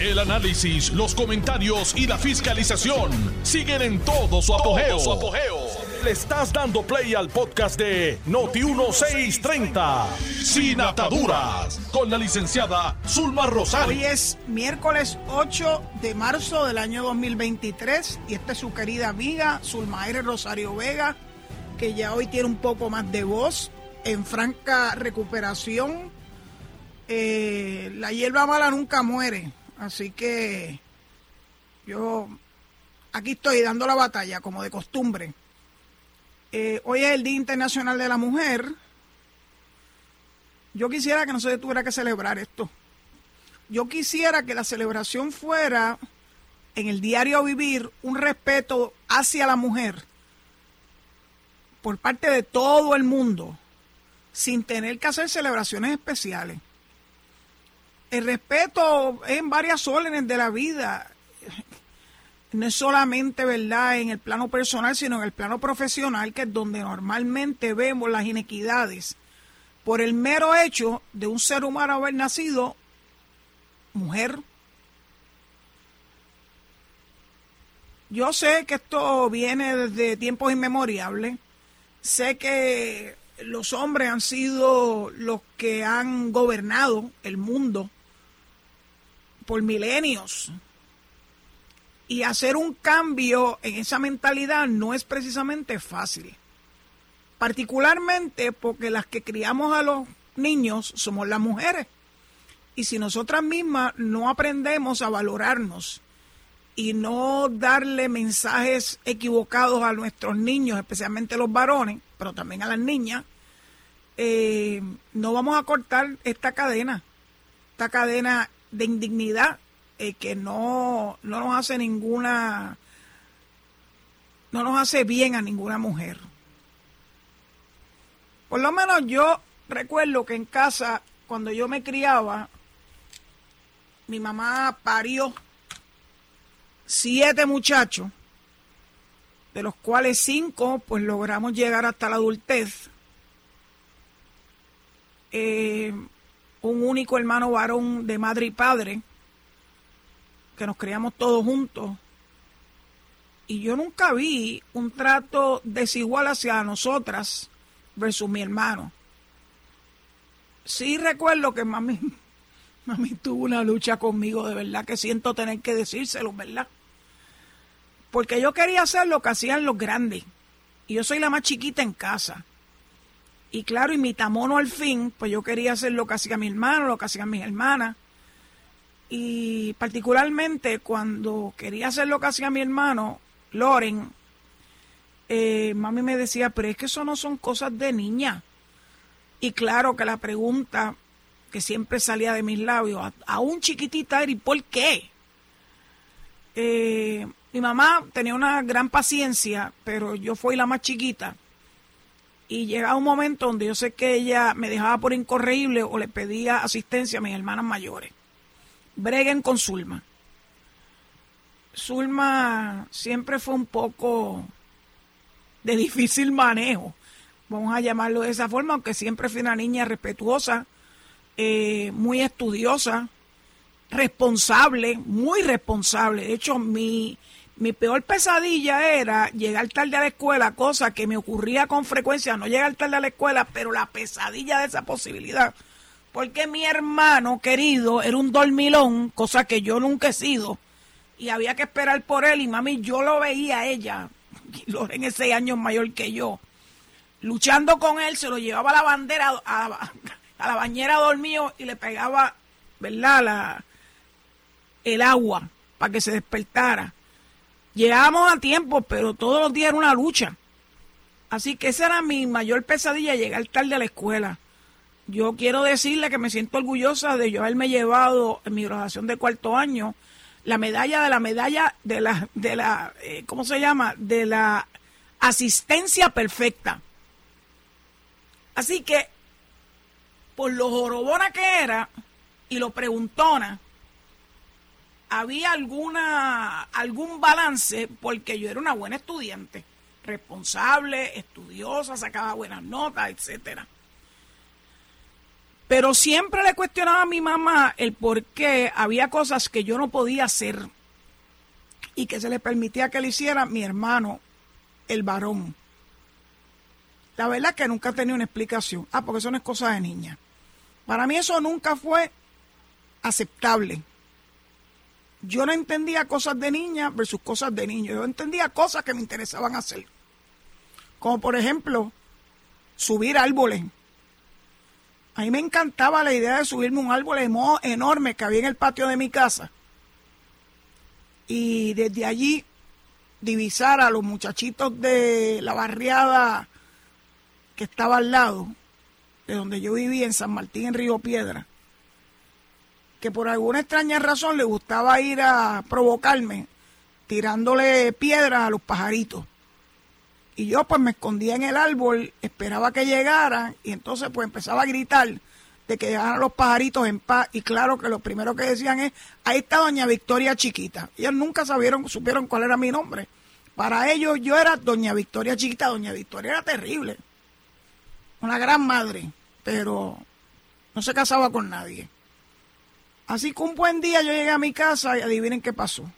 El análisis, los comentarios y la fiscalización siguen en todo su apogeo. Le estás dando play al podcast de Noti1630, Sin Ataduras, con la licenciada Zulma Rosario. Hoy es miércoles 8 de marzo del año 2023 y esta es su querida amiga Zulmaire Rosario Vega, que ya hoy tiene un poco más de voz, en franca recuperación. Eh, la hierba mala nunca muere, así que yo aquí estoy dando la batalla como de costumbre. Eh, hoy es el Día Internacional de la Mujer. Yo quisiera que no se tuviera que celebrar esto. Yo quisiera que la celebración fuera en el diario vivir un respeto hacia la mujer por parte de todo el mundo, sin tener que hacer celebraciones especiales. El respeto es en varias órdenes de la vida. No es solamente, ¿verdad?, en el plano personal, sino en el plano profesional, que es donde normalmente vemos las inequidades por el mero hecho de un ser humano haber nacido mujer. Yo sé que esto viene desde tiempos inmemoriales. Sé que los hombres han sido los que han gobernado el mundo por milenios. Y hacer un cambio en esa mentalidad no es precisamente fácil. Particularmente porque las que criamos a los niños somos las mujeres. Y si nosotras mismas no aprendemos a valorarnos y no darle mensajes equivocados a nuestros niños, especialmente los varones, pero también a las niñas, eh, no vamos a cortar esta cadena, esta cadena de indignidad eh, que no, no nos hace ninguna, no nos hace bien a ninguna mujer. Por lo menos yo recuerdo que en casa, cuando yo me criaba, mi mamá parió siete muchachos, de los cuales cinco pues logramos llegar hasta la adultez. Eh, un único hermano varón de madre y padre, que nos criamos todos juntos. Y yo nunca vi un trato desigual hacia nosotras versus mi hermano. Sí recuerdo que mami, mami tuvo una lucha conmigo, de verdad que siento tener que decírselo, ¿verdad? Porque yo quería hacer lo que hacían los grandes. Y yo soy la más chiquita en casa. Y claro, y mi tamono al fin, pues yo quería hacer lo que hacía mi hermano, lo que hacían mis hermanas. Y particularmente cuando quería hacer lo que hacía mi hermano, Loren, eh, mami me decía, pero es que eso no son cosas de niña. Y claro que la pregunta que siempre salía de mis labios, aún chiquitita, era ¿y por qué? Eh, mi mamá tenía una gran paciencia, pero yo fui la más chiquita. Y llegaba un momento donde yo sé que ella me dejaba por incorregible o le pedía asistencia a mis hermanas mayores. Breguen con Zulma. Zulma siempre fue un poco de difícil manejo, vamos a llamarlo de esa forma, aunque siempre fue una niña respetuosa, eh, muy estudiosa, responsable, muy responsable. De hecho, mi, mi peor pesadilla era llegar tarde a la escuela, cosa que me ocurría con frecuencia, no llegar tarde a la escuela, pero la pesadilla de esa posibilidad. Porque mi hermano querido era un dormilón, cosa que yo nunca he sido, y había que esperar por él, y mami, yo lo veía a ella, en ese años mayor que yo, luchando con él, se lo llevaba a la bandera, a, la bañera dormido y le pegaba, ¿verdad?, la, el agua para que se despertara Llegábamos a tiempo, pero todos los días era una lucha. Así que esa era mi mayor pesadilla, llegar tarde a la escuela. Yo quiero decirle que me siento orgullosa de yo haberme llevado en mi graduación de cuarto año la medalla de la medalla de la, de la eh, ¿cómo se llama? De la asistencia perfecta. Así que, por lo jorobona que era y lo preguntona, había alguna algún balance porque yo era una buena estudiante, responsable, estudiosa, sacaba buenas notas, etcétera. Pero siempre le cuestionaba a mi mamá el por qué había cosas que yo no podía hacer y que se le permitía que le hiciera mi hermano, el varón. La verdad es que nunca tenía una explicación. Ah, porque eso no es cosa de niña. Para mí eso nunca fue aceptable. Yo no entendía cosas de niña versus cosas de niño. Yo entendía cosas que me interesaban hacer. Como por ejemplo, subir árboles. A mí me encantaba la idea de subirme un árbol enorme que había en el patio de mi casa. Y desde allí divisar a los muchachitos de la barriada que estaba al lado, de donde yo vivía en San Martín, en Río Piedra, que por alguna extraña razón le gustaba ir a provocarme tirándole piedras a los pajaritos. Y yo pues me escondía en el árbol, esperaba que llegaran y entonces pues empezaba a gritar de que llegaran los pajaritos en paz y claro que lo primero que decían es, ahí está doña Victoria chiquita. Ellos nunca sabieron, supieron cuál era mi nombre. Para ellos yo era doña Victoria chiquita, doña Victoria era terrible. Una gran madre, pero no se casaba con nadie. Así que un buen día yo llegué a mi casa y adivinen qué pasó.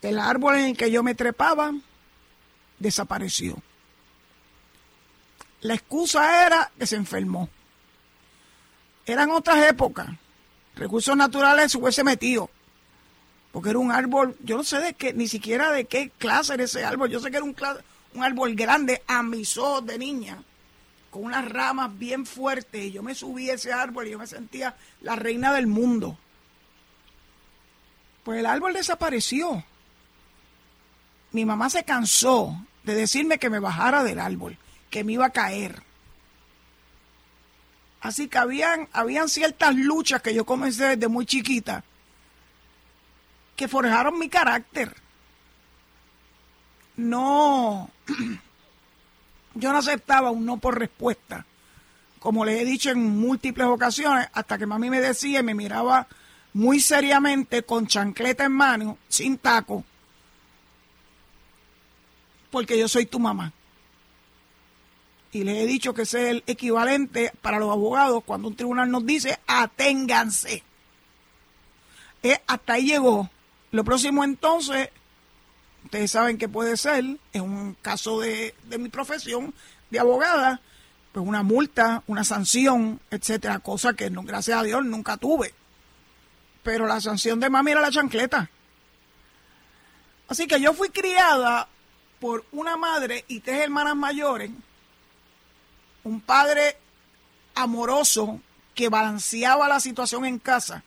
El árbol en el que yo me trepaba desapareció. La excusa era que se enfermó. Eran otras épocas. Recursos naturales se hubiese metido. Porque era un árbol, yo no sé de qué, ni siquiera de qué clase era ese árbol. Yo sé que era un, árbol grande a de niña, con unas ramas bien fuertes. Y yo me subí a ese árbol y yo me sentía la reina del mundo. Pues el árbol desapareció. Mi mamá se cansó de decirme que me bajara del árbol, que me iba a caer. Así que habían, habían ciertas luchas que yo comencé desde muy chiquita que forjaron mi carácter. No, yo no aceptaba un no por respuesta. Como les he dicho en múltiples ocasiones, hasta que mami me decía y me miraba muy seriamente con chancleta en mano, sin taco, porque yo soy tu mamá. Y les he dicho que ese es el equivalente para los abogados cuando un tribunal nos dice aténganse. Eh, hasta ahí llegó. Lo próximo entonces, ustedes saben que puede ser, en un caso de, de mi profesión de abogada, pues una multa, una sanción, etcétera, cosa que gracias a Dios nunca tuve. Pero la sanción de mami era la chancleta. Así que yo fui criada por una madre y tres hermanas mayores, un padre amoroso que balanceaba la situación en casa,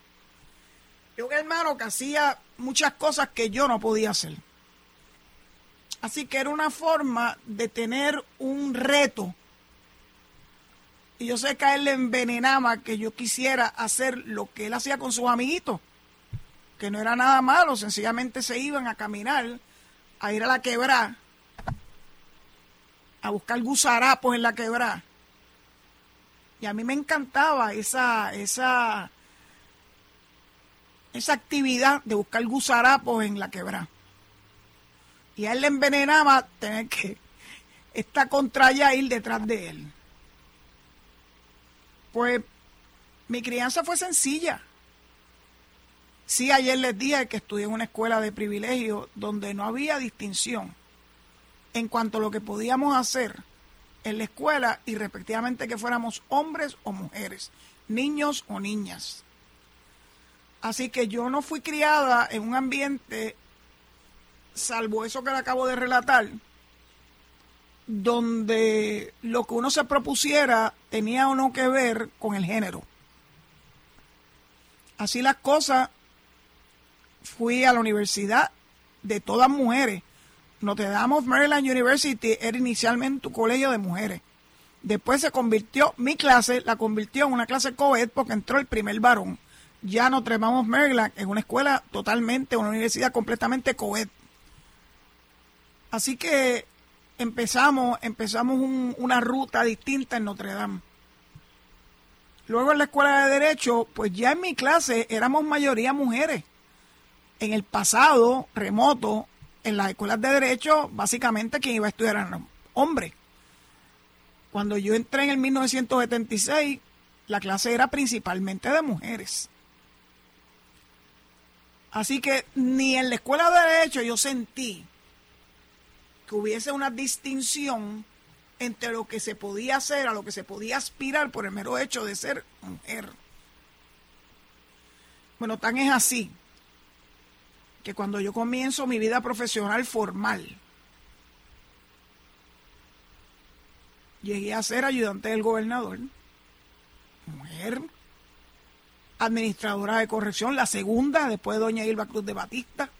y un hermano que hacía muchas cosas que yo no podía hacer. Así que era una forma de tener un reto. Y yo sé que a él le envenenaba que yo quisiera hacer lo que él hacía con sus amiguitos, que no era nada malo, sencillamente se iban a caminar, a ir a la quebrada a buscar gusarapos en la quebrada. Y a mí me encantaba esa, esa, esa actividad de buscar gusarapos en la quebrada. Y a él le envenenaba tener que estar contra ella ir detrás de él. Pues mi crianza fue sencilla. Sí, ayer les dije que estudié en una escuela de privilegio donde no había distinción en cuanto a lo que podíamos hacer en la escuela y respectivamente que fuéramos hombres o mujeres, niños o niñas. Así que yo no fui criada en un ambiente, salvo eso que le acabo de relatar, donde lo que uno se propusiera tenía o no que ver con el género. Así las cosas, fui a la universidad de todas mujeres Notre Dame of Maryland University era inicialmente un colegio de mujeres. Después se convirtió, mi clase la convirtió en una clase co-ed porque entró el primer varón. Ya Notre Dame Maryland es una escuela totalmente, una universidad completamente co-ed. Así que empezamos, empezamos una ruta distinta en Notre Dame. Luego en la escuela de Derecho, pues ya en mi clase éramos mayoría mujeres. En el pasado remoto, en las escuelas de derecho, básicamente quien iba a estudiar eran hombres. Cuando yo entré en el 1976, la clase era principalmente de mujeres. Así que ni en la escuela de derecho yo sentí que hubiese una distinción entre lo que se podía hacer a lo que se podía aspirar por el mero hecho de ser mujer. Bueno, tan es así que cuando yo comienzo mi vida profesional formal, llegué a ser ayudante del gobernador, mujer, administradora de corrección, la segunda después de doña Ilva Cruz de Batista,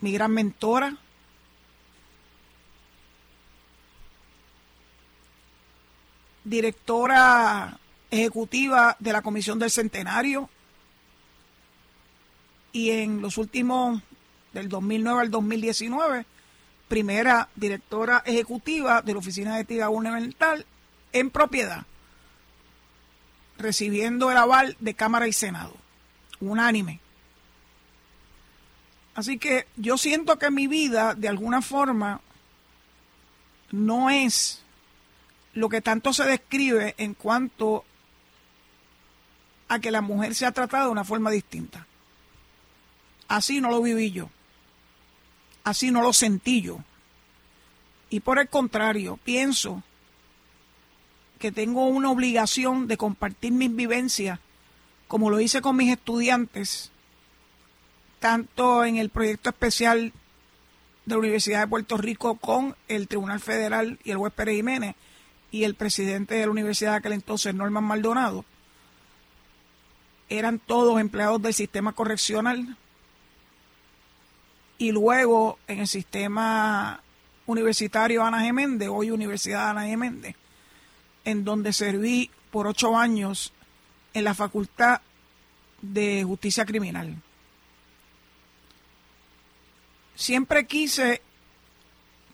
mi gran mentora. Directora ejecutiva de la Comisión del Centenario y en los últimos, del 2009 al 2019, primera directora ejecutiva de la Oficina de Ética Gubernamental en propiedad, recibiendo el aval de Cámara y Senado, unánime. Así que yo siento que mi vida, de alguna forma, no es lo que tanto se describe en cuanto a que la mujer se ha tratado de una forma distinta. Así no lo viví yo. Así no lo sentí yo. Y por el contrario, pienso que tengo una obligación de compartir mis vivencias, como lo hice con mis estudiantes, tanto en el proyecto especial de la Universidad de Puerto Rico con el Tribunal Federal y el juez Pérez Jiménez y el presidente de la universidad de aquel entonces, Norman Maldonado, eran todos empleados del sistema correccional y luego en el sistema universitario Ana Geméndez, hoy Universidad Ana Geméndez, en donde serví por ocho años en la Facultad de Justicia Criminal. Siempre quise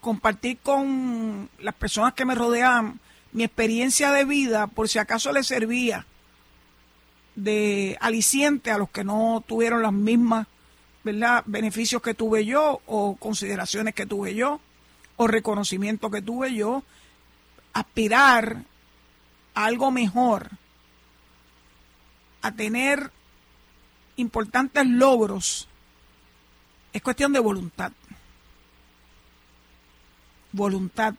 compartir con las personas que me rodeaban mi experiencia de vida, por si acaso le servía de aliciente a los que no tuvieron las mismas ¿verdad? beneficios que tuve yo o consideraciones que tuve yo o reconocimiento que tuve yo, aspirar a algo mejor, a tener importantes logros, es cuestión de voluntad. Voluntad.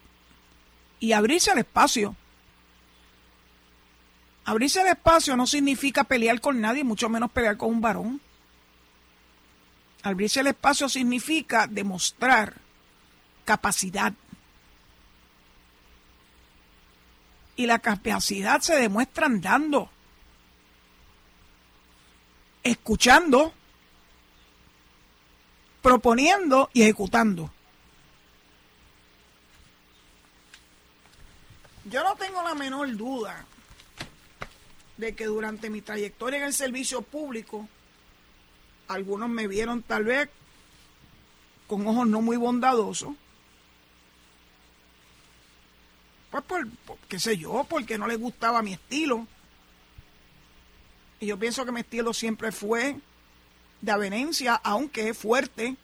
Y abrirse el espacio. Abrirse el espacio no significa pelear con nadie, mucho menos pelear con un varón. Abrirse el espacio significa demostrar capacidad. Y la capacidad se demuestra andando, escuchando, proponiendo y ejecutando. Yo no tengo la menor duda de que durante mi trayectoria en el servicio público algunos me vieron tal vez con ojos no muy bondadosos. Pues por, qué sé yo, porque no les gustaba mi estilo. Y yo pienso que mi estilo siempre fue de avenencia, aunque es fuerte,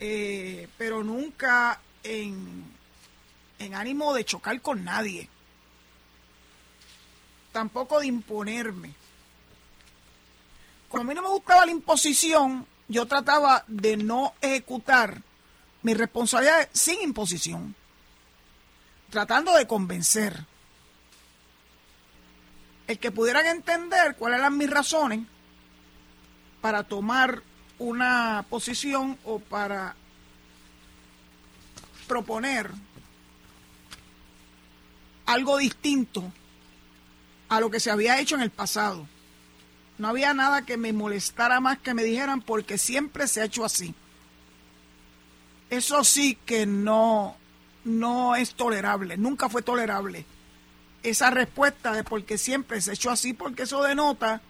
eh, pero nunca en, en ánimo de chocar con nadie. Tampoco de imponerme como a mí no me gustaba la imposición, yo trataba de no ejecutar mis responsabilidades sin imposición, tratando de convencer. El que pudieran entender cuáles eran mis razones para tomar una posición o para proponer algo distinto a lo que se había hecho en el pasado. No había nada que me molestara más que me dijeran porque siempre se ha hecho así. Eso sí que no, no es tolerable, nunca fue tolerable. Esa respuesta de porque siempre se ha hecho así, porque eso denota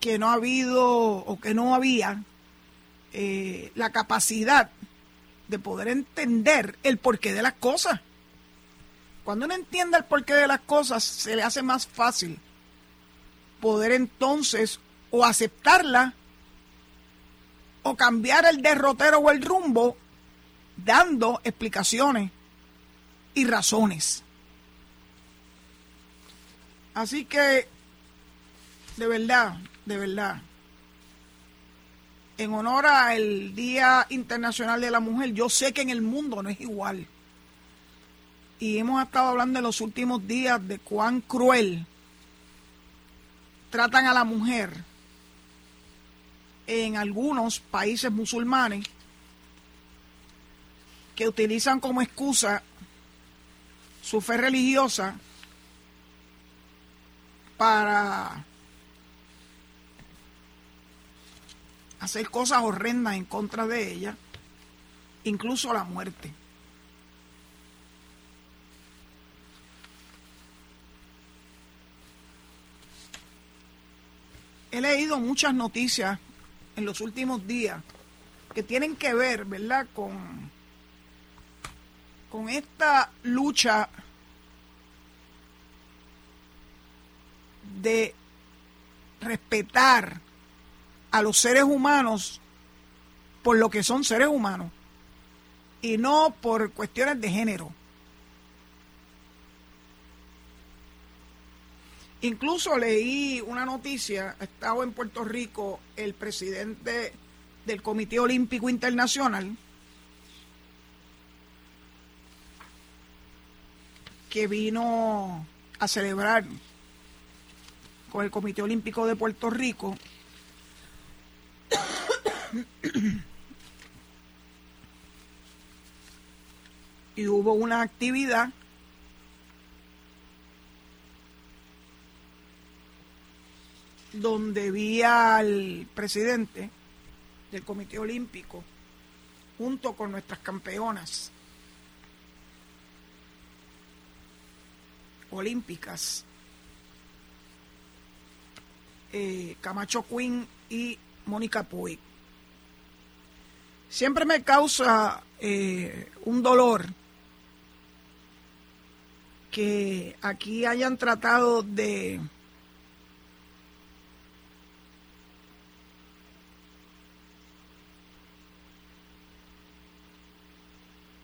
que no ha habido o que no había eh, la capacidad de poder entender el porqué de las cosas. Cuando uno entiende el porqué de las cosas, se le hace más fácil poder entonces o aceptarla o cambiar el derrotero o el rumbo dando explicaciones y razones. Así que, de verdad, de verdad, en honor al Día Internacional de la Mujer, yo sé que en el mundo no es igual. Y hemos estado hablando en los últimos días de cuán cruel tratan a la mujer en algunos países musulmanes que utilizan como excusa su fe religiosa para hacer cosas horrendas en contra de ella, incluso la muerte. He leído muchas noticias en los últimos días que tienen que ver, ¿verdad?, con, con esta lucha de respetar a los seres humanos por lo que son seres humanos y no por cuestiones de género. Incluso leí una noticia, estaba en Puerto Rico el presidente del Comité Olímpico Internacional, que vino a celebrar con el Comité Olímpico de Puerto Rico y hubo una actividad donde vi al presidente del Comité Olímpico junto con nuestras campeonas olímpicas, eh, Camacho Quinn y Mónica Puig. Siempre me causa eh, un dolor que aquí hayan tratado de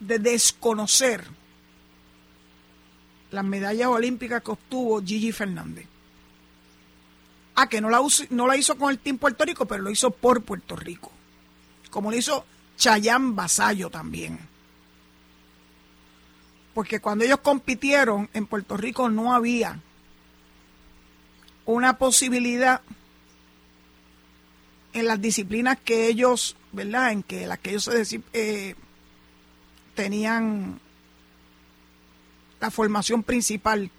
de desconocer las medallas olímpicas que obtuvo Gigi Fernández. Ah, que no la, no la hizo con el Team Puerto Rico, pero lo hizo por Puerto Rico. Como lo hizo Chayán Basayo también. Porque cuando ellos compitieron en Puerto Rico no había una posibilidad en las disciplinas que ellos, ¿verdad? En que las que ellos se eh, tenían la formación principal.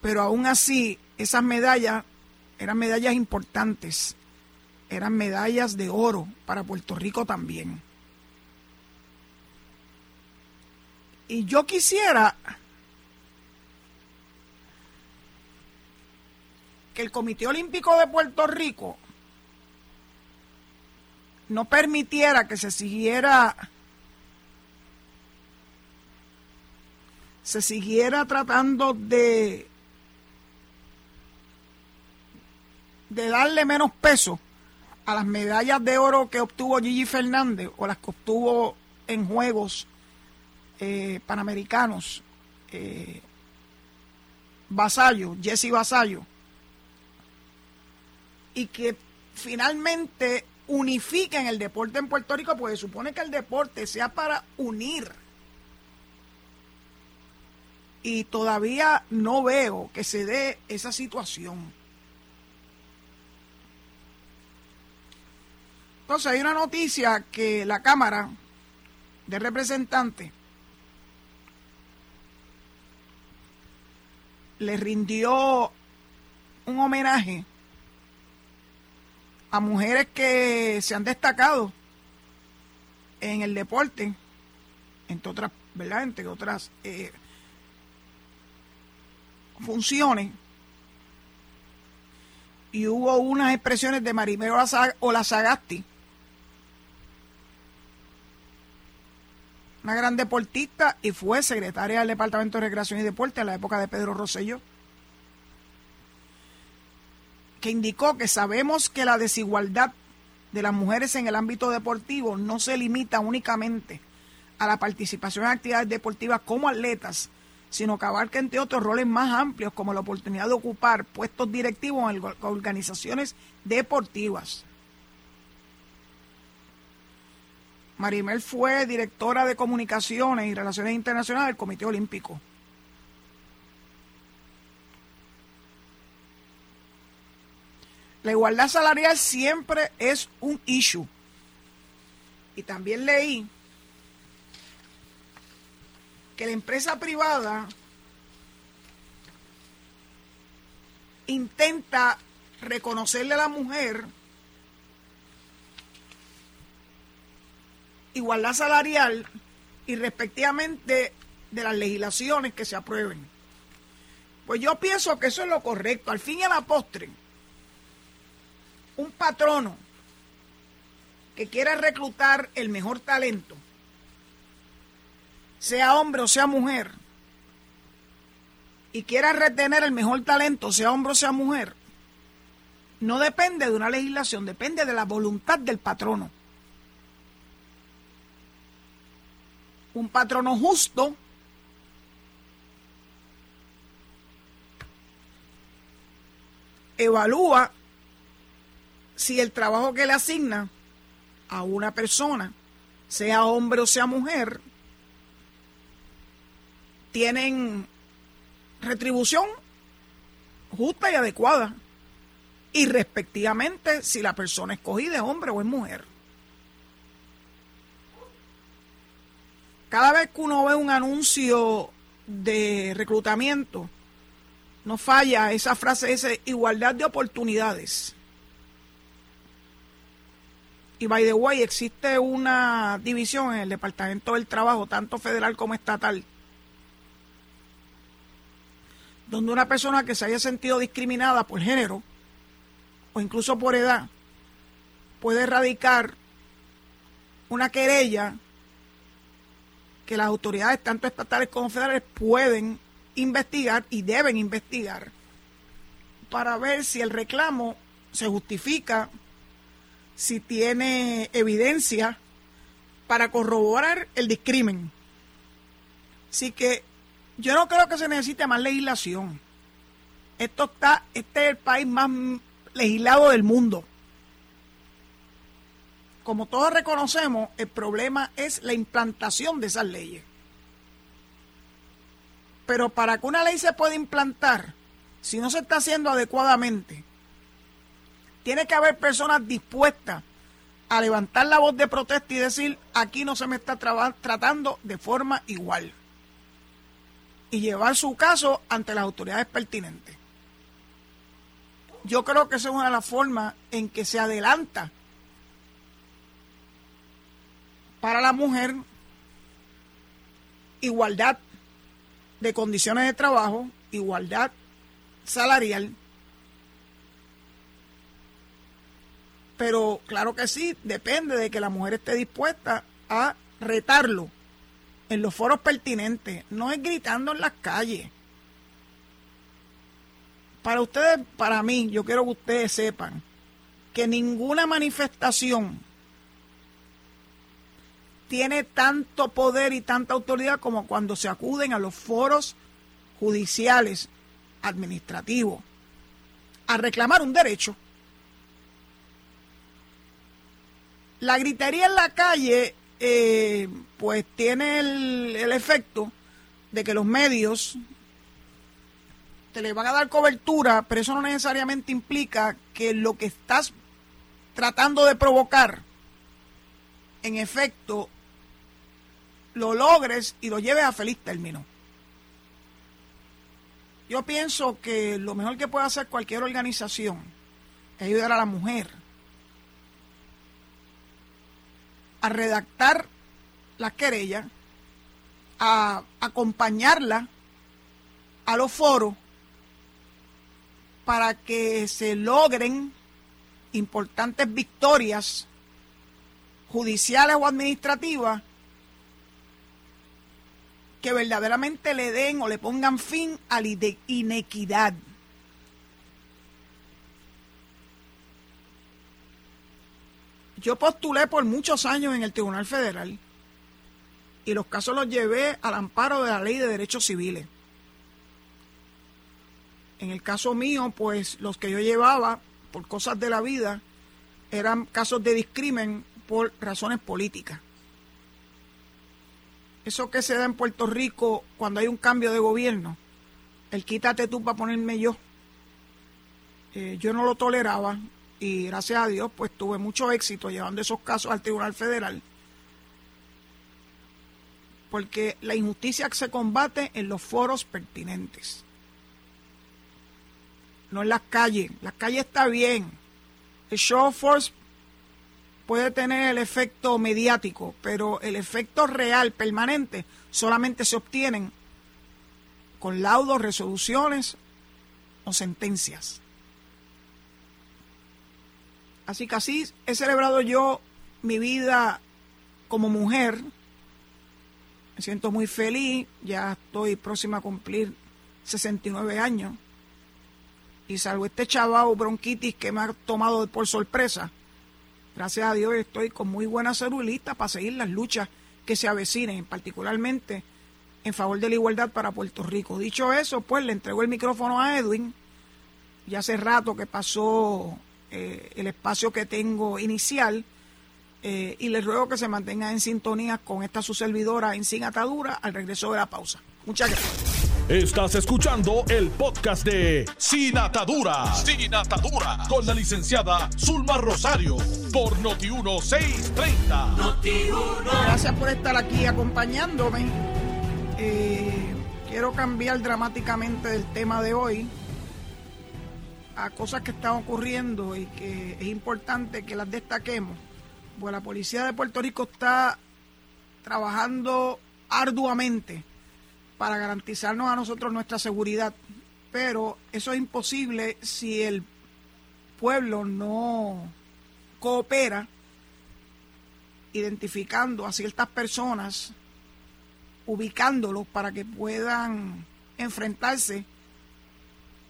Pero aún así, esas medallas eran medallas importantes, eran medallas de oro para Puerto Rico también. Y yo quisiera que el Comité Olímpico de Puerto Rico no permitiera que se siguiera se siguiera tratando de de darle menos peso a las medallas de oro que obtuvo Gigi Fernández o las que obtuvo en Juegos eh, Panamericanos eh, Jesse Vasallo, y que finalmente unifiquen el deporte en Puerto Rico, porque supone que el deporte sea para unir. Y todavía no veo que se dé esa situación. Entonces hay una noticia que la Cámara de Representantes le rindió un homenaje a mujeres que se han destacado en el deporte, entre otras, ¿verdad? Entre otras eh, funciones. Y hubo unas expresiones de Marimero Olazagasti, una gran deportista y fue secretaria del Departamento de Recreación y Deporte en la época de Pedro Rosselló que indicó que sabemos que la desigualdad de las mujeres en el ámbito deportivo no se limita únicamente a la participación en actividades deportivas como atletas, sino que abarca entre otros roles más amplios como la oportunidad de ocupar puestos directivos en organizaciones deportivas. Marimel fue directora de comunicaciones y relaciones internacionales del Comité Olímpico. La igualdad salarial siempre es un issue. Y también leí que la empresa privada intenta reconocerle a la mujer igualdad salarial y respectivamente de las legislaciones que se aprueben. Pues yo pienso que eso es lo correcto. Al fin y a la postre, un patrono que quiera reclutar el mejor talento, sea hombre o sea mujer, y quiera retener el mejor talento, sea hombre o sea mujer, no depende de una legislación, depende de la voluntad del patrono. Un patrono justo evalúa si el trabajo que le asigna a una persona, sea hombre o sea mujer, tienen retribución justa y adecuada. Y respectivamente si la persona escogida es hombre o es mujer. Cada vez que uno ve un anuncio de reclutamiento, no falla esa frase, esa igualdad de oportunidades. Y by the way, existe una división en el Departamento del Trabajo, tanto federal como estatal, donde una persona que se haya sentido discriminada por género o incluso por edad puede erradicar una querella que las autoridades, tanto estatales como federales, pueden investigar y deben investigar para ver si el reclamo se justifica si tiene evidencia para corroborar el discrimen. Así que yo no creo que se necesite más legislación. Esto está, este es el país más legislado del mundo. Como todos reconocemos, el problema es la implantación de esas leyes. Pero para que una ley se pueda implantar, si no se está haciendo adecuadamente, tiene que haber personas dispuestas a levantar la voz de protesta y decir, aquí no se me está tratando de forma igual. Y llevar su caso ante las autoridades pertinentes. Yo creo que esa es una de las formas en que se adelanta para la mujer igualdad de condiciones de trabajo, igualdad salarial Pero claro que sí, depende de que la mujer esté dispuesta a retarlo en los foros pertinentes, no es gritando en las calles. Para ustedes, para mí, yo quiero que ustedes sepan que ninguna manifestación tiene tanto poder y tanta autoridad como cuando se acuden a los foros judiciales, administrativos, a reclamar un derecho. La gritería en la calle, eh, pues tiene el, efecto de que los medios te le van a dar cobertura, pero eso no necesariamente implica que lo que estás tratando de provocar, en efecto, lo logres y lo lleves a feliz término. Yo pienso que lo mejor que puede hacer cualquier organización es ayudar a la mujer a redactar la querella, a acompañarla a los foros para que se logren importantes victorias judiciales o administrativas que verdaderamente le den o le pongan fin a la inequidad. Yo postulé por muchos años en el Tribunal Federal y los casos los llevé al amparo de la Ley de Derechos Civiles. En el caso mío, pues los que yo llevaba por cosas de la vida eran casos de discrimen por razones políticas. Eso que se da en Puerto Rico cuando hay un cambio de gobierno, el quítate tú para ponerme yo. Eh, yo no lo toleraba y gracias a Dios pues tuve mucho éxito llevando esos casos al Tribunal Federal porque la injusticia se combate en los foros pertinentes, no en las calles. Las calles está bien. El show force puede tener el efecto mediático, pero el efecto real, permanente, solamente se obtienen con laudos, resoluciones o sentencias. Así que así he celebrado yo mi vida como mujer, me siento muy feliz, ya estoy próxima a cumplir 69 años. Y salvo este chaval bronquitis que me ha tomado por sorpresa, gracias a Dios estoy con muy buena celulita para seguir las luchas que se avecinen, particularmente en favor de la igualdad para Puerto Rico. Dicho eso, pues le entrego el micrófono a Edwin. Ya hace rato que pasó eh, el espacio que tengo inicial eh, y les ruego que se mantengan en sintonía con esta su servidora en Sin Atadura al regreso de la pausa. Muchas gracias. Estás escuchando el podcast de Sin Atadura. Sin Atadura. Con la licenciada Zulma Rosario. Por Noti1630. Gracias por estar aquí acompañándome. Eh, quiero cambiar dramáticamente del tema de hoy a cosas que están ocurriendo y que es importante que las destaquemos. Pues la policía de Puerto Rico está trabajando arduamente para garantizarnos a nosotros nuestra seguridad, pero eso es imposible si el pueblo no coopera identificando a ciertas personas, ubicándolos para que puedan enfrentarse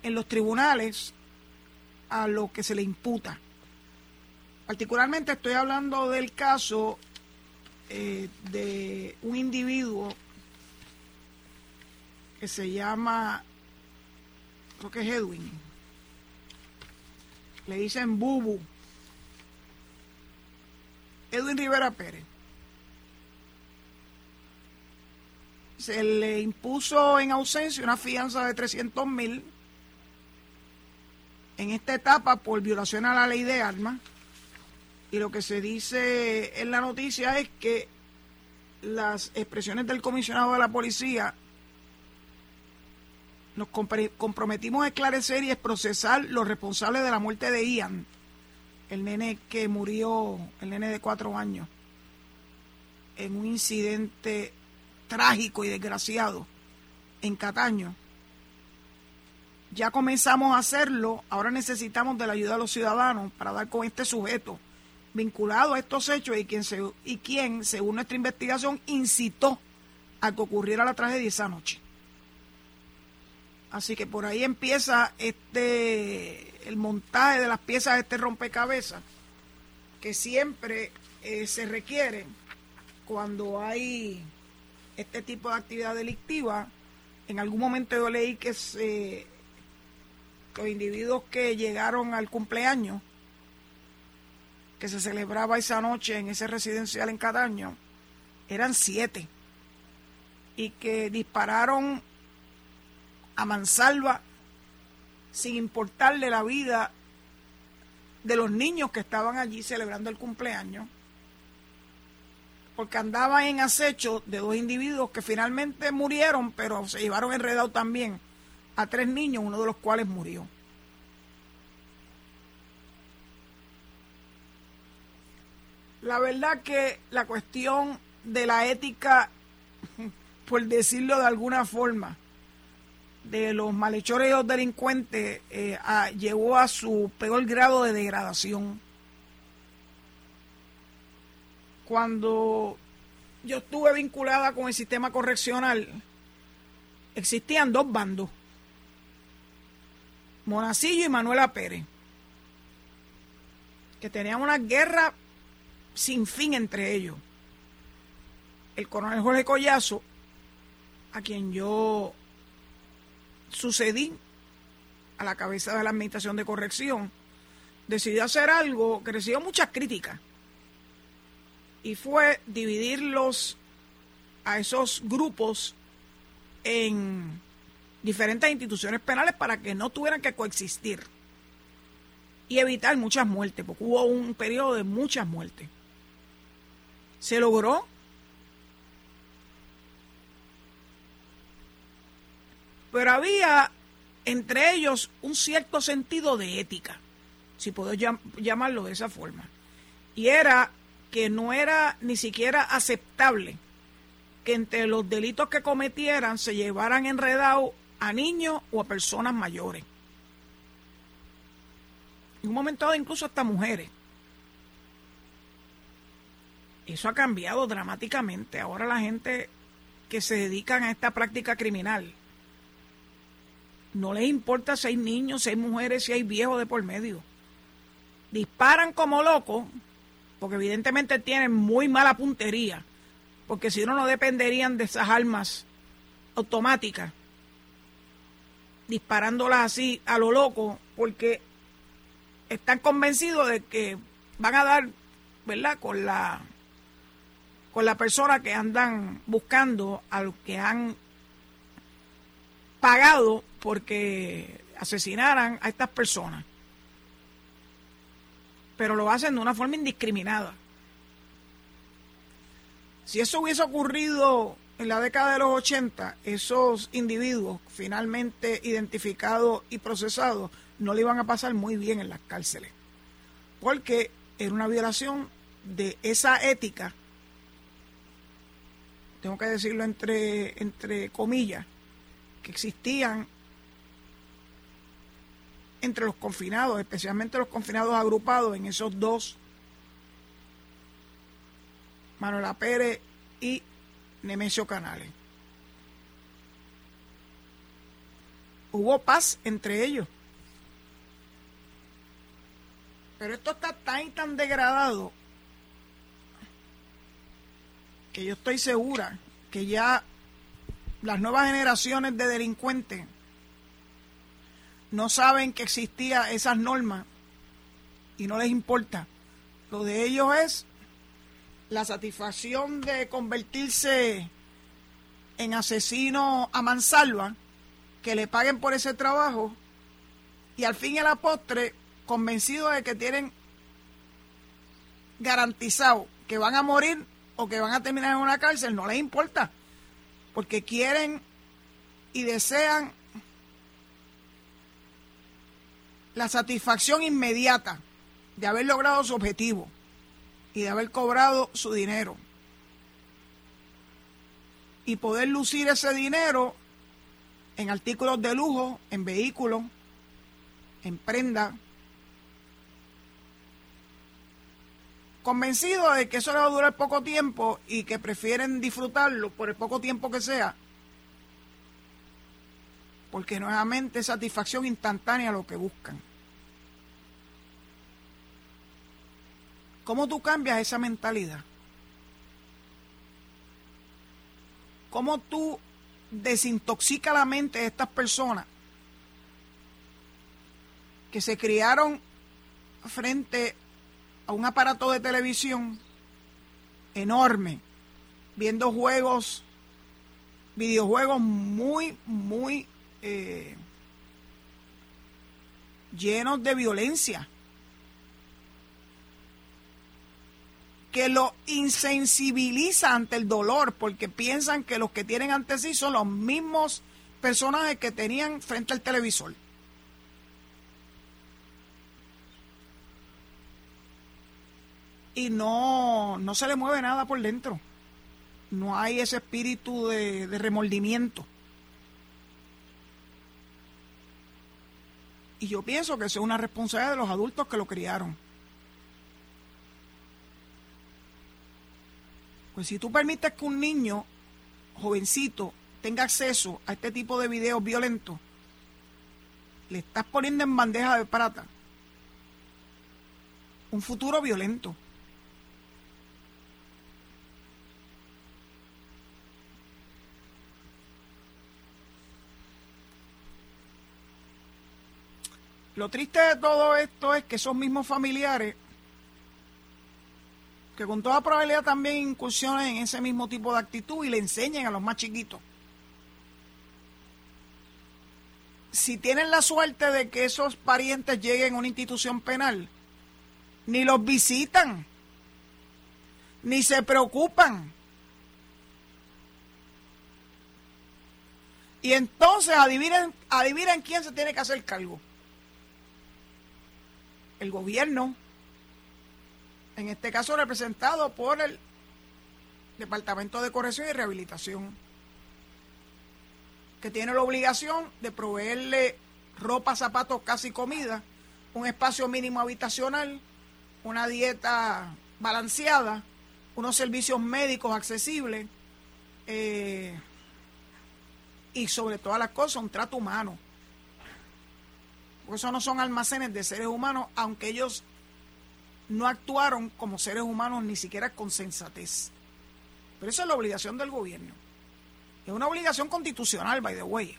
en los tribunales a lo que se le imputa. Particularmente estoy hablando del caso eh, de un individuo que se llama, creo que es Edwin, le dicen Bubu, Edwin Rivera Pérez. Se le impuso en ausencia una fianza de 300 mil en esta etapa por violación a la ley de armas y lo que se dice en la noticia es que las expresiones del comisionado de la policía nos comprometimos a esclarecer y a procesar los responsables de la muerte de Ian, el nene que murió, el nene de cuatro años, en un incidente trágico y desgraciado en Cataño. Ya comenzamos a hacerlo, ahora necesitamos de la ayuda de los ciudadanos para dar con este sujeto vinculado a estos hechos y quien, se, y según nuestra investigación, incitó a que ocurriera la tragedia esa noche. Así que por ahí empieza este el montaje de las piezas de este rompecabezas que siempre eh, se requiere cuando hay este tipo de actividad delictiva. En algún momento yo leí que se, los individuos que llegaron al cumpleaños que se celebraba esa noche en ese residencial en Cadaño eran siete y que dispararon a mansalva sin importarle la vida de los niños que estaban allí celebrando el cumpleaños, porque andaban en acecho de dos individuos que finalmente murieron, pero se llevaron enredado también a tres niños, uno de los cuales murió. La verdad que la cuestión de la ética, por decirlo de alguna forma, de los malhechores y los delincuentes eh, llegó a su peor grado de degradación. Cuando yo estuve vinculada con el sistema correccional, existían dos bandos, Monacillo y Manuela Pérez, que tenían una guerra sin fin entre ellos. El coronel Jorge Collazo, a quien yo sucedí a la cabeza de la Administración de Corrección, decidió hacer algo que recibió muchas críticas. Y fue dividirlos a esos grupos en diferentes instituciones penales para que no tuvieran que coexistir y evitar muchas muertes, porque hubo un periodo de muchas muertes. Se logró. Pero había entre ellos un cierto sentido de ética, si puedo llamarlo de esa forma. Y era que no era ni siquiera aceptable que entre los delitos que cometieran se llevaran enredados a niños o a personas mayores. En un momento dado incluso hasta mujeres. Eso ha cambiado dramáticamente. Ahora la gente que se dedican a esta práctica criminal no les importa si hay niños, si hay mujeres, si hay viejos de por medio. Disparan como locos, porque evidentemente tienen muy mala puntería, porque si no, no dependerían de esas armas automáticas, disparándolas así a lo loco, porque están convencidos de que van a dar, ¿verdad?, con la con la persona que andan buscando, a los que han pagado porque asesinaran a estas personas. Pero lo hacen de una forma indiscriminada. Si eso hubiese ocurrido en la década de los 80, esos individuos finalmente identificados y procesados no le iban a pasar muy bien en las cárceles. Porque era una violación de esa ética, tengo que decirlo entre, entre comillas, que existían entre los confinados, especialmente los confinados agrupados en esos dos, Manuela Pérez y Nemesio Canales. Hubo paz entre ellos. Pero esto está tan y tan degradado que yo estoy segura que ya las nuevas generaciones de delincuentes no saben que existía esas normas y no les importa. Lo de ellos es la satisfacción de convertirse en asesino a mansalva, que le paguen por ese trabajo y al fin y a la postre convencidos de que tienen garantizado que van a morir o que van a terminar en una cárcel, no les importa, porque quieren y desean la satisfacción inmediata de haber logrado su objetivo y de haber cobrado su dinero. Y poder lucir ese dinero en artículos de lujo, en vehículos, en prenda. Convencido de que eso le va a durar poco tiempo y que prefieren disfrutarlo por el poco tiempo que sea, porque nuevamente satisfacción instantánea lo que buscan. ¿Cómo tú cambias esa mentalidad? ¿Cómo tú desintoxicas la mente de estas personas que se criaron frente a un aparato de televisión enorme, viendo juegos, videojuegos muy, muy eh, llenos de violencia? Que lo insensibiliza ante el dolor porque piensan que los que tienen ante sí son los mismos personajes que tenían frente al televisor. Y no, no se le mueve nada por dentro. No hay ese espíritu de, de remordimiento. Y yo pienso que es una responsabilidad de los adultos que lo criaron. Pues si tú permites que un niño jovencito tenga acceso a este tipo de videos violentos, le estás poniendo en bandeja de plata un futuro violento. Lo triste de todo esto es que esos mismos familiares, que con toda probabilidad también incursionen en ese mismo tipo de actitud y le enseñen a los más chiquitos. Si tienen la suerte de que esos parientes lleguen a una institución penal, ni los visitan, ni se preocupan. Y entonces adivinen, adivinen quién se tiene que hacer cargo el gobierno, en este caso representado por el Departamento de Corrección y Rehabilitación, que tiene la obligación de proveerle ropa, zapatos, casi comida, un espacio mínimo habitacional, una dieta balanceada, unos servicios médicos accesibles eh, y sobre todas las cosas un trato humano. Porque eso no son almacenes de seres humanos, aunque ellos no actuaron como seres humanos ni siquiera con sensatez. Pero eso es la obligación del gobierno. Es una obligación constitucional, by the way.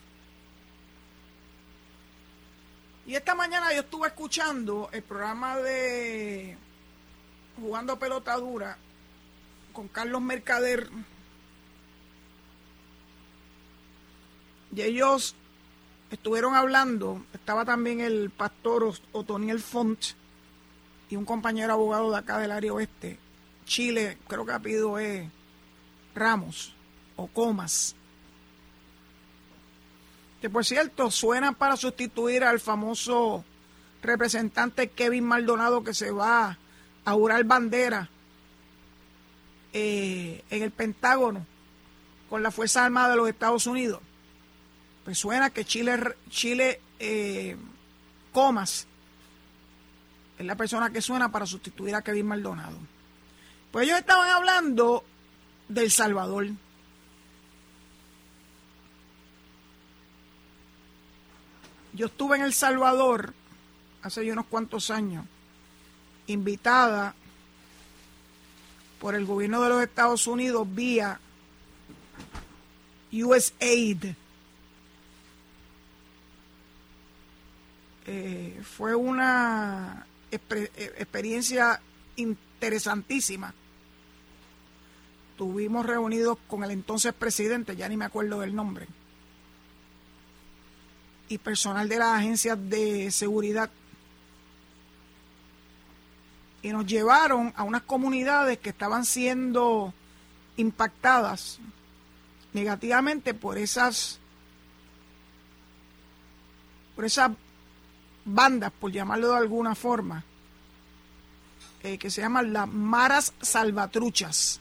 Y esta mañana yo estuve escuchando el programa de Jugando Pelota Dura con Carlos Mercader. Y ellos estuvieron hablando, estaba también el pastor Otoniel Font y un compañero abogado de acá del área oeste, Chile, creo que ha pedido es Ramos o Comas. Que por cierto, suena para sustituir al famoso representante Kevin Maldonado que se va a jurar bandera eh, en el Pentágono con la Fuerza Armada de los Estados Unidos pues suena que Chile, Chile eh, Comas es la persona que suena para sustituir a Kevin Maldonado. Pues ellos estaban hablando del Salvador. Yo estuve en El Salvador hace unos cuantos años, invitada por el gobierno de los Estados Unidos vía USAID Eh, fue una experiencia interesantísima. Tuvimos reunidos con el entonces presidente, ya ni me acuerdo del nombre, y personal de las agencias de seguridad. Y nos llevaron a unas comunidades que estaban siendo impactadas negativamente por esas por esas bandas, por llamarlo de alguna forma, eh, que se llaman las Maras Salvatruchas.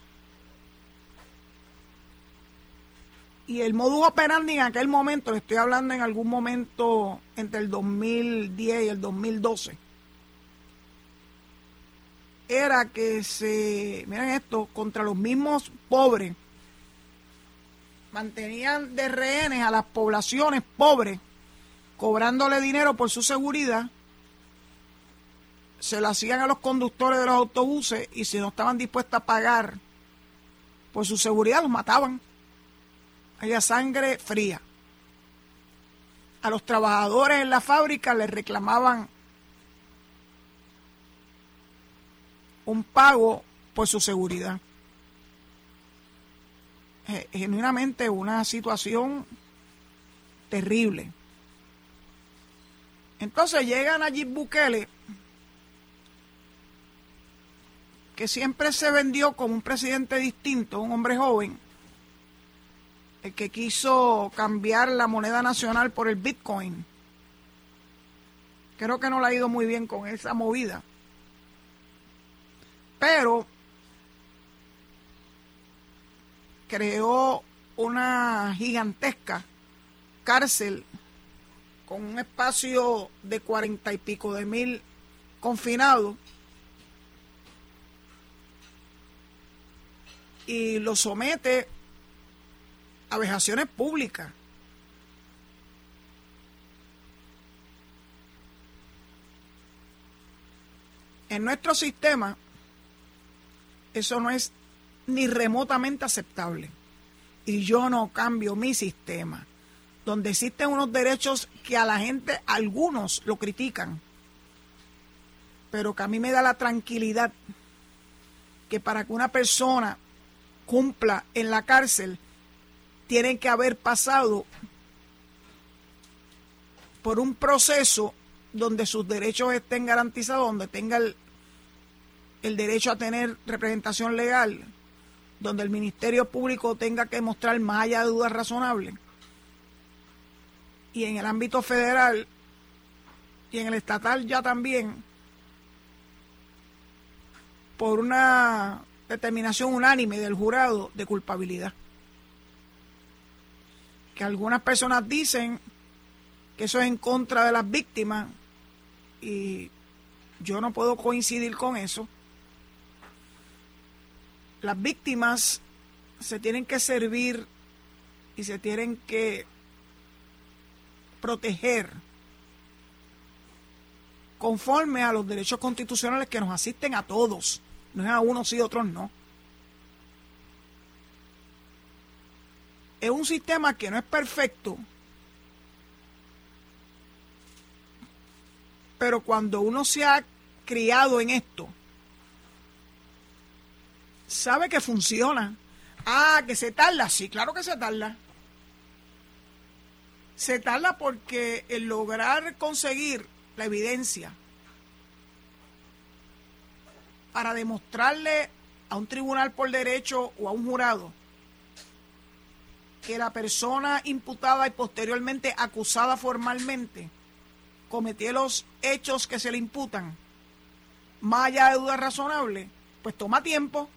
Y el modus operandi en aquel momento, le estoy hablando en algún momento entre el 2010 y el 2012, era que se, miren esto, contra los mismos pobres, mantenían de rehenes a las poblaciones pobres cobrándole dinero por su seguridad, se lo hacían a los conductores de los autobuses y si no estaban dispuestos a pagar por su seguridad, los mataban. Había sangre fría. A los trabajadores en la fábrica les reclamaban un pago por su seguridad. Genuinamente una situación terrible. Entonces llega Nayib Bukele, que siempre se vendió como un presidente distinto, un hombre joven, el que quiso cambiar la moneda nacional por el Bitcoin. Creo que no le ha ido muy bien con esa movida. Pero creó una gigantesca cárcel con un espacio de cuarenta y pico de mil confinados y lo somete a vejaciones públicas. En nuestro sistema eso no es ni remotamente aceptable. Y yo no cambio mi sistema donde existen unos derechos que a la gente, algunos lo critican, pero que a mí me da la tranquilidad que para que una persona cumpla en la cárcel, tienen que haber pasado por un proceso donde sus derechos estén garantizados, donde tenga el, el derecho a tener representación legal, donde el Ministerio Público tenga que mostrar más allá de dudas razonables. Y en el ámbito federal y en el estatal ya también, por una determinación unánime del jurado de culpabilidad. Que algunas personas dicen que eso es en contra de las víctimas y yo no puedo coincidir con eso las víctimas se tienen que servir y se tienen que proteger conforme a los derechos constitucionales que nos asisten a todos, no es a unos y otros no. Es un sistema que no es perfecto, pero cuando uno se ha criado en esto, sabe que funciona. Ah, que se tarda. Sí, claro que se tarda. Se tarda porque el lograr conseguir la evidencia para demostrarle a un tribunal por derecho o a un jurado que la persona imputada y posteriormente acusada formalmente cometió los hechos que se le imputan, más allá de duda razonable, pues toma tiempo.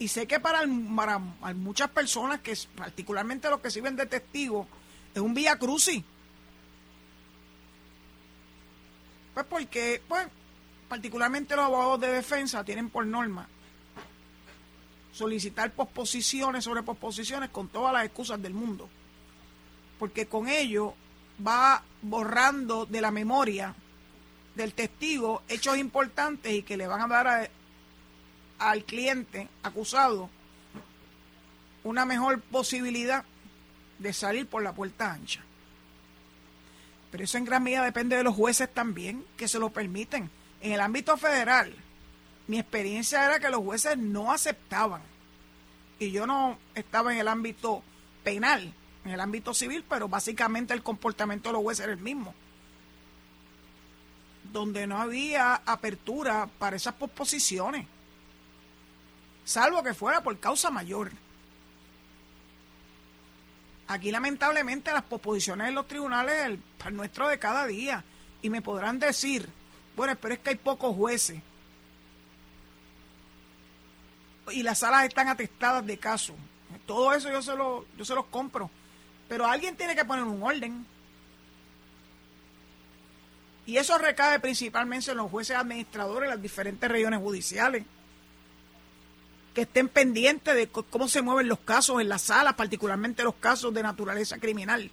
Y sé que para, muchas personas, que particularmente los que sirven de testigos, es un vía crucis. Pues porque, pues, particularmente los abogados de defensa tienen por norma solicitar posposiciones sobre posposiciones con todas las excusas del mundo. Porque con ello va borrando de la memoria del testigo hechos importantes y que le van a dar a, al cliente acusado una mejor posibilidad de salir por la puerta ancha. Pero eso en gran medida depende de los jueces también, que se lo permiten. En el ámbito federal, mi experiencia era que los jueces no aceptaban. Y yo no estaba en el ámbito penal, en el ámbito civil, pero básicamente el comportamiento de los jueces era el mismo. Donde no había apertura para esas posposiciones salvo que fuera por causa mayor. Aquí lamentablemente las posposiciones en los tribunales el nuestro de cada día. Y me podrán decir, bueno, pero es que hay pocos jueces. Y las salas están atestadas de casos. Todo eso yo se, lo, yo se los compro. Pero alguien tiene que poner un orden. Y eso recae principalmente en los jueces administradores de las diferentes regiones judiciales que estén pendientes de cómo se mueven los casos en las salas, particularmente los casos de naturaleza criminal.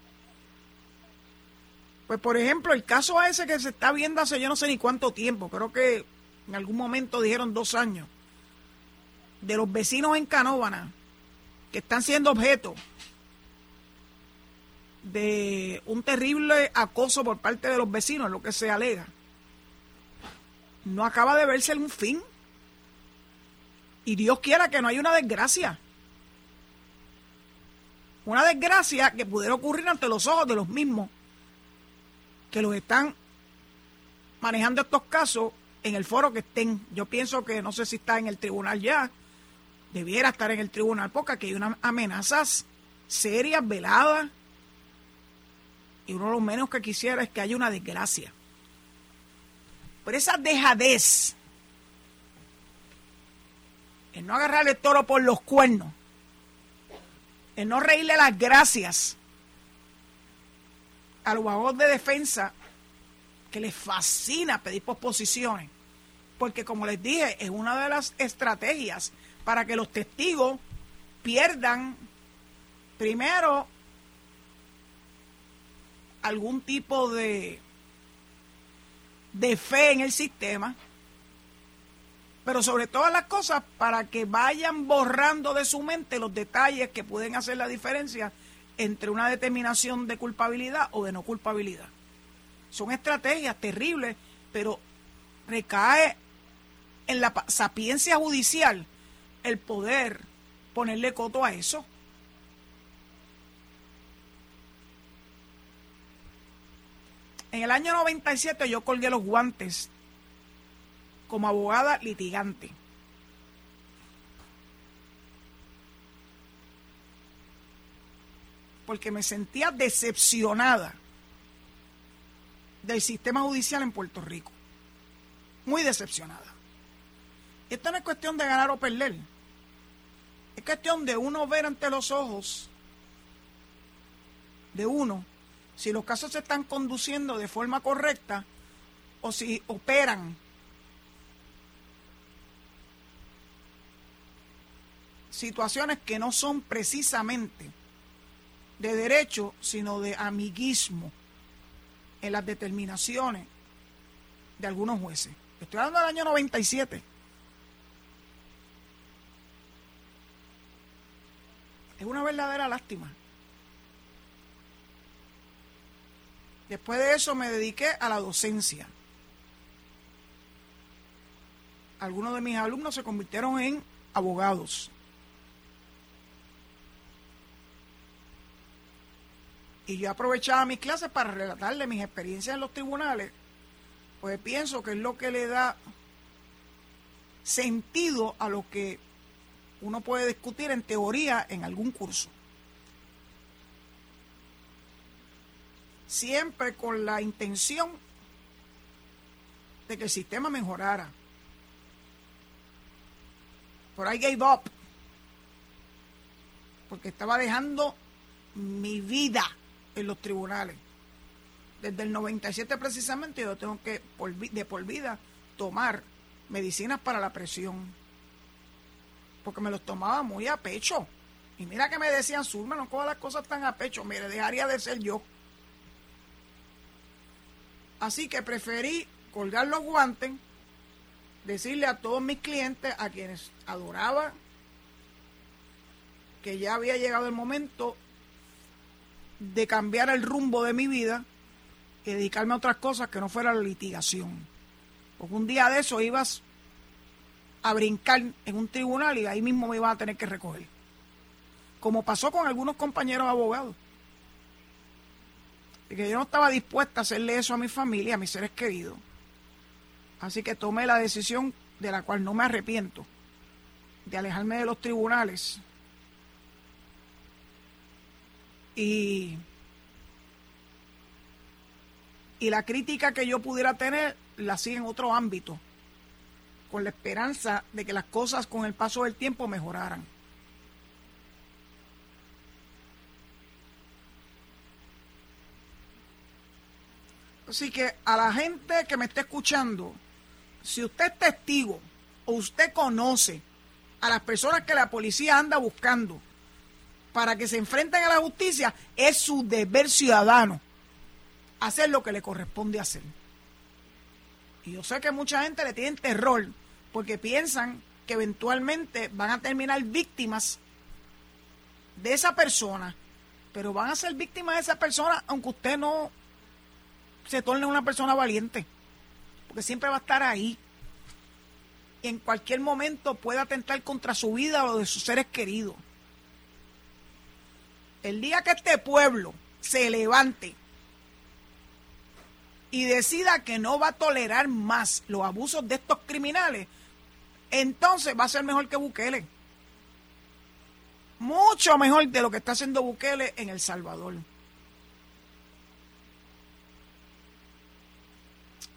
Pues por ejemplo, el caso ese que se está viendo hace yo no sé ni cuánto tiempo, creo que en algún momento dijeron dos años, de los vecinos en Canóvana, que están siendo objeto de un terrible acoso por parte de los vecinos, lo que se alega. No acaba de verse un fin. Y Dios quiera que no haya una desgracia. Una desgracia que pudiera ocurrir ante los ojos de los mismos que los están manejando estos casos en el foro que estén. Yo pienso que no sé si está en el tribunal ya, debiera estar en el tribunal porque aquí hay unas amenazas serias, veladas, y uno de los menos que quisiera es que haya una desgracia. Pero esa dejadez el no agarrarle el toro por los cuernos, el no reírle las gracias a los abogados de defensa que les fascina pedir posposiciones, porque como les dije, es una de las estrategias para que los testigos pierdan primero algún tipo de, de fe en el sistema pero sobre todas las cosas para que vayan borrando de su mente los detalles que pueden hacer la diferencia entre una determinación de culpabilidad o de no culpabilidad. Son estrategias terribles, pero recae en la sapiencia judicial el poder ponerle coto a eso. En el año 97 yo colgué los guantes como abogada litigante. Porque me sentía decepcionada del sistema judicial en Puerto Rico. Muy decepcionada. Esto no es cuestión de ganar o perder. Es cuestión de uno ver ante los ojos de uno si los casos se están conduciendo de forma correcta o si operan situaciones que no son precisamente de derecho, sino de amiguismo en las determinaciones de algunos jueces. Estoy hablando del año 97. Es una verdadera lástima. Después de eso me dediqué a la docencia. Algunos de mis alumnos se convirtieron en abogados. Y yo aprovechaba mis clases para relatarle mis experiencias en los tribunales, pues pienso que es lo que le da sentido a lo que uno puede discutir en teoría en algún curso. Siempre con la intención de que el sistema mejorara. Por ahí gave up. Porque estaba dejando mi vida en los tribunales. Desde el 97 precisamente yo tengo que de por vida tomar medicinas para la presión. Porque me los tomaba muy a pecho. Y mira que me decían, Zulma, no coja las cosas tan a pecho. Mire, dejaría de ser yo. Así que preferí colgar los guantes, decirle a todos mis clientes, a quienes adoraba, que ya había llegado el momento de cambiar el rumbo de mi vida y dedicarme a otras cosas que no fuera la litigación. Porque un día de eso ibas a brincar en un tribunal y ahí mismo me iban a tener que recoger. Como pasó con algunos compañeros abogados. Y que yo no estaba dispuesta a hacerle eso a mi familia, a mis seres queridos. Así que tomé la decisión de la cual no me arrepiento, de alejarme de los tribunales y, la crítica que yo pudiera tener la hacía en otro ámbito, con la esperanza de que las cosas con el paso del tiempo mejoraran. Así que a la gente que me está escuchando, si usted es testigo o usted conoce a las personas que la policía anda buscando para que se enfrenten a la justicia, es su deber ciudadano hacer lo que le corresponde hacer. Y yo sé que mucha gente le tiene terror porque piensan que eventualmente van a terminar víctimas de esa persona, pero van a ser víctimas de esa persona aunque usted no se torne una persona valiente, porque siempre va a estar ahí. Y en cualquier momento puede atentar contra su vida o de sus seres queridos. El día que este pueblo se levante y decida que no va a tolerar más los abusos de estos criminales, entonces va a ser mejor que Bukele. Mucho mejor de lo que está haciendo Bukele en El Salvador.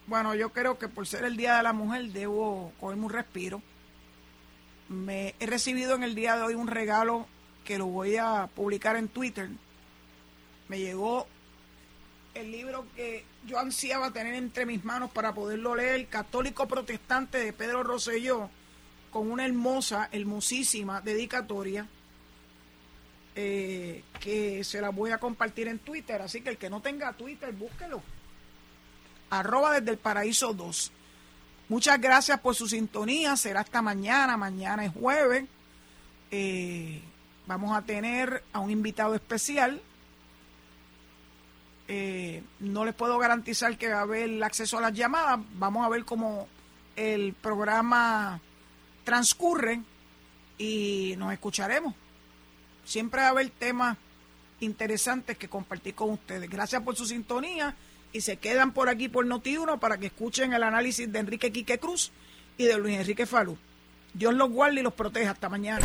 Bueno, yo creo que por ser el Día de la Mujer debo cogerme un respiro. Me he recibido en el día de hoy un regalo que lo voy a publicar en Twitter, me llegó el libro que yo ansiaba tener entre mis manos para poderlo leer, Católico Protestante de Pedro Rosselló, con una hermosa, hermosísima dedicatoria, eh, que se la voy a compartir en Twitter, así que el que no tenga Twitter, búsquelo. Arroba desde el paraíso 2. Muchas gracias por su sintonía. Será hasta mañana. Mañana es jueves. Eh, vamos a tener a un invitado especial. Eh, no les puedo garantizar que va a haber acceso a las llamadas. Vamos a ver cómo el programa transcurre y nos escucharemos. Siempre va a haber temas interesantes que compartir con ustedes. Gracias por su sintonía y se quedan por aquí por Noti1 para que escuchen el análisis de Enrique Quique Cruz y de Luis Enrique Falú. Dios los guarde y los proteja. Hasta mañana.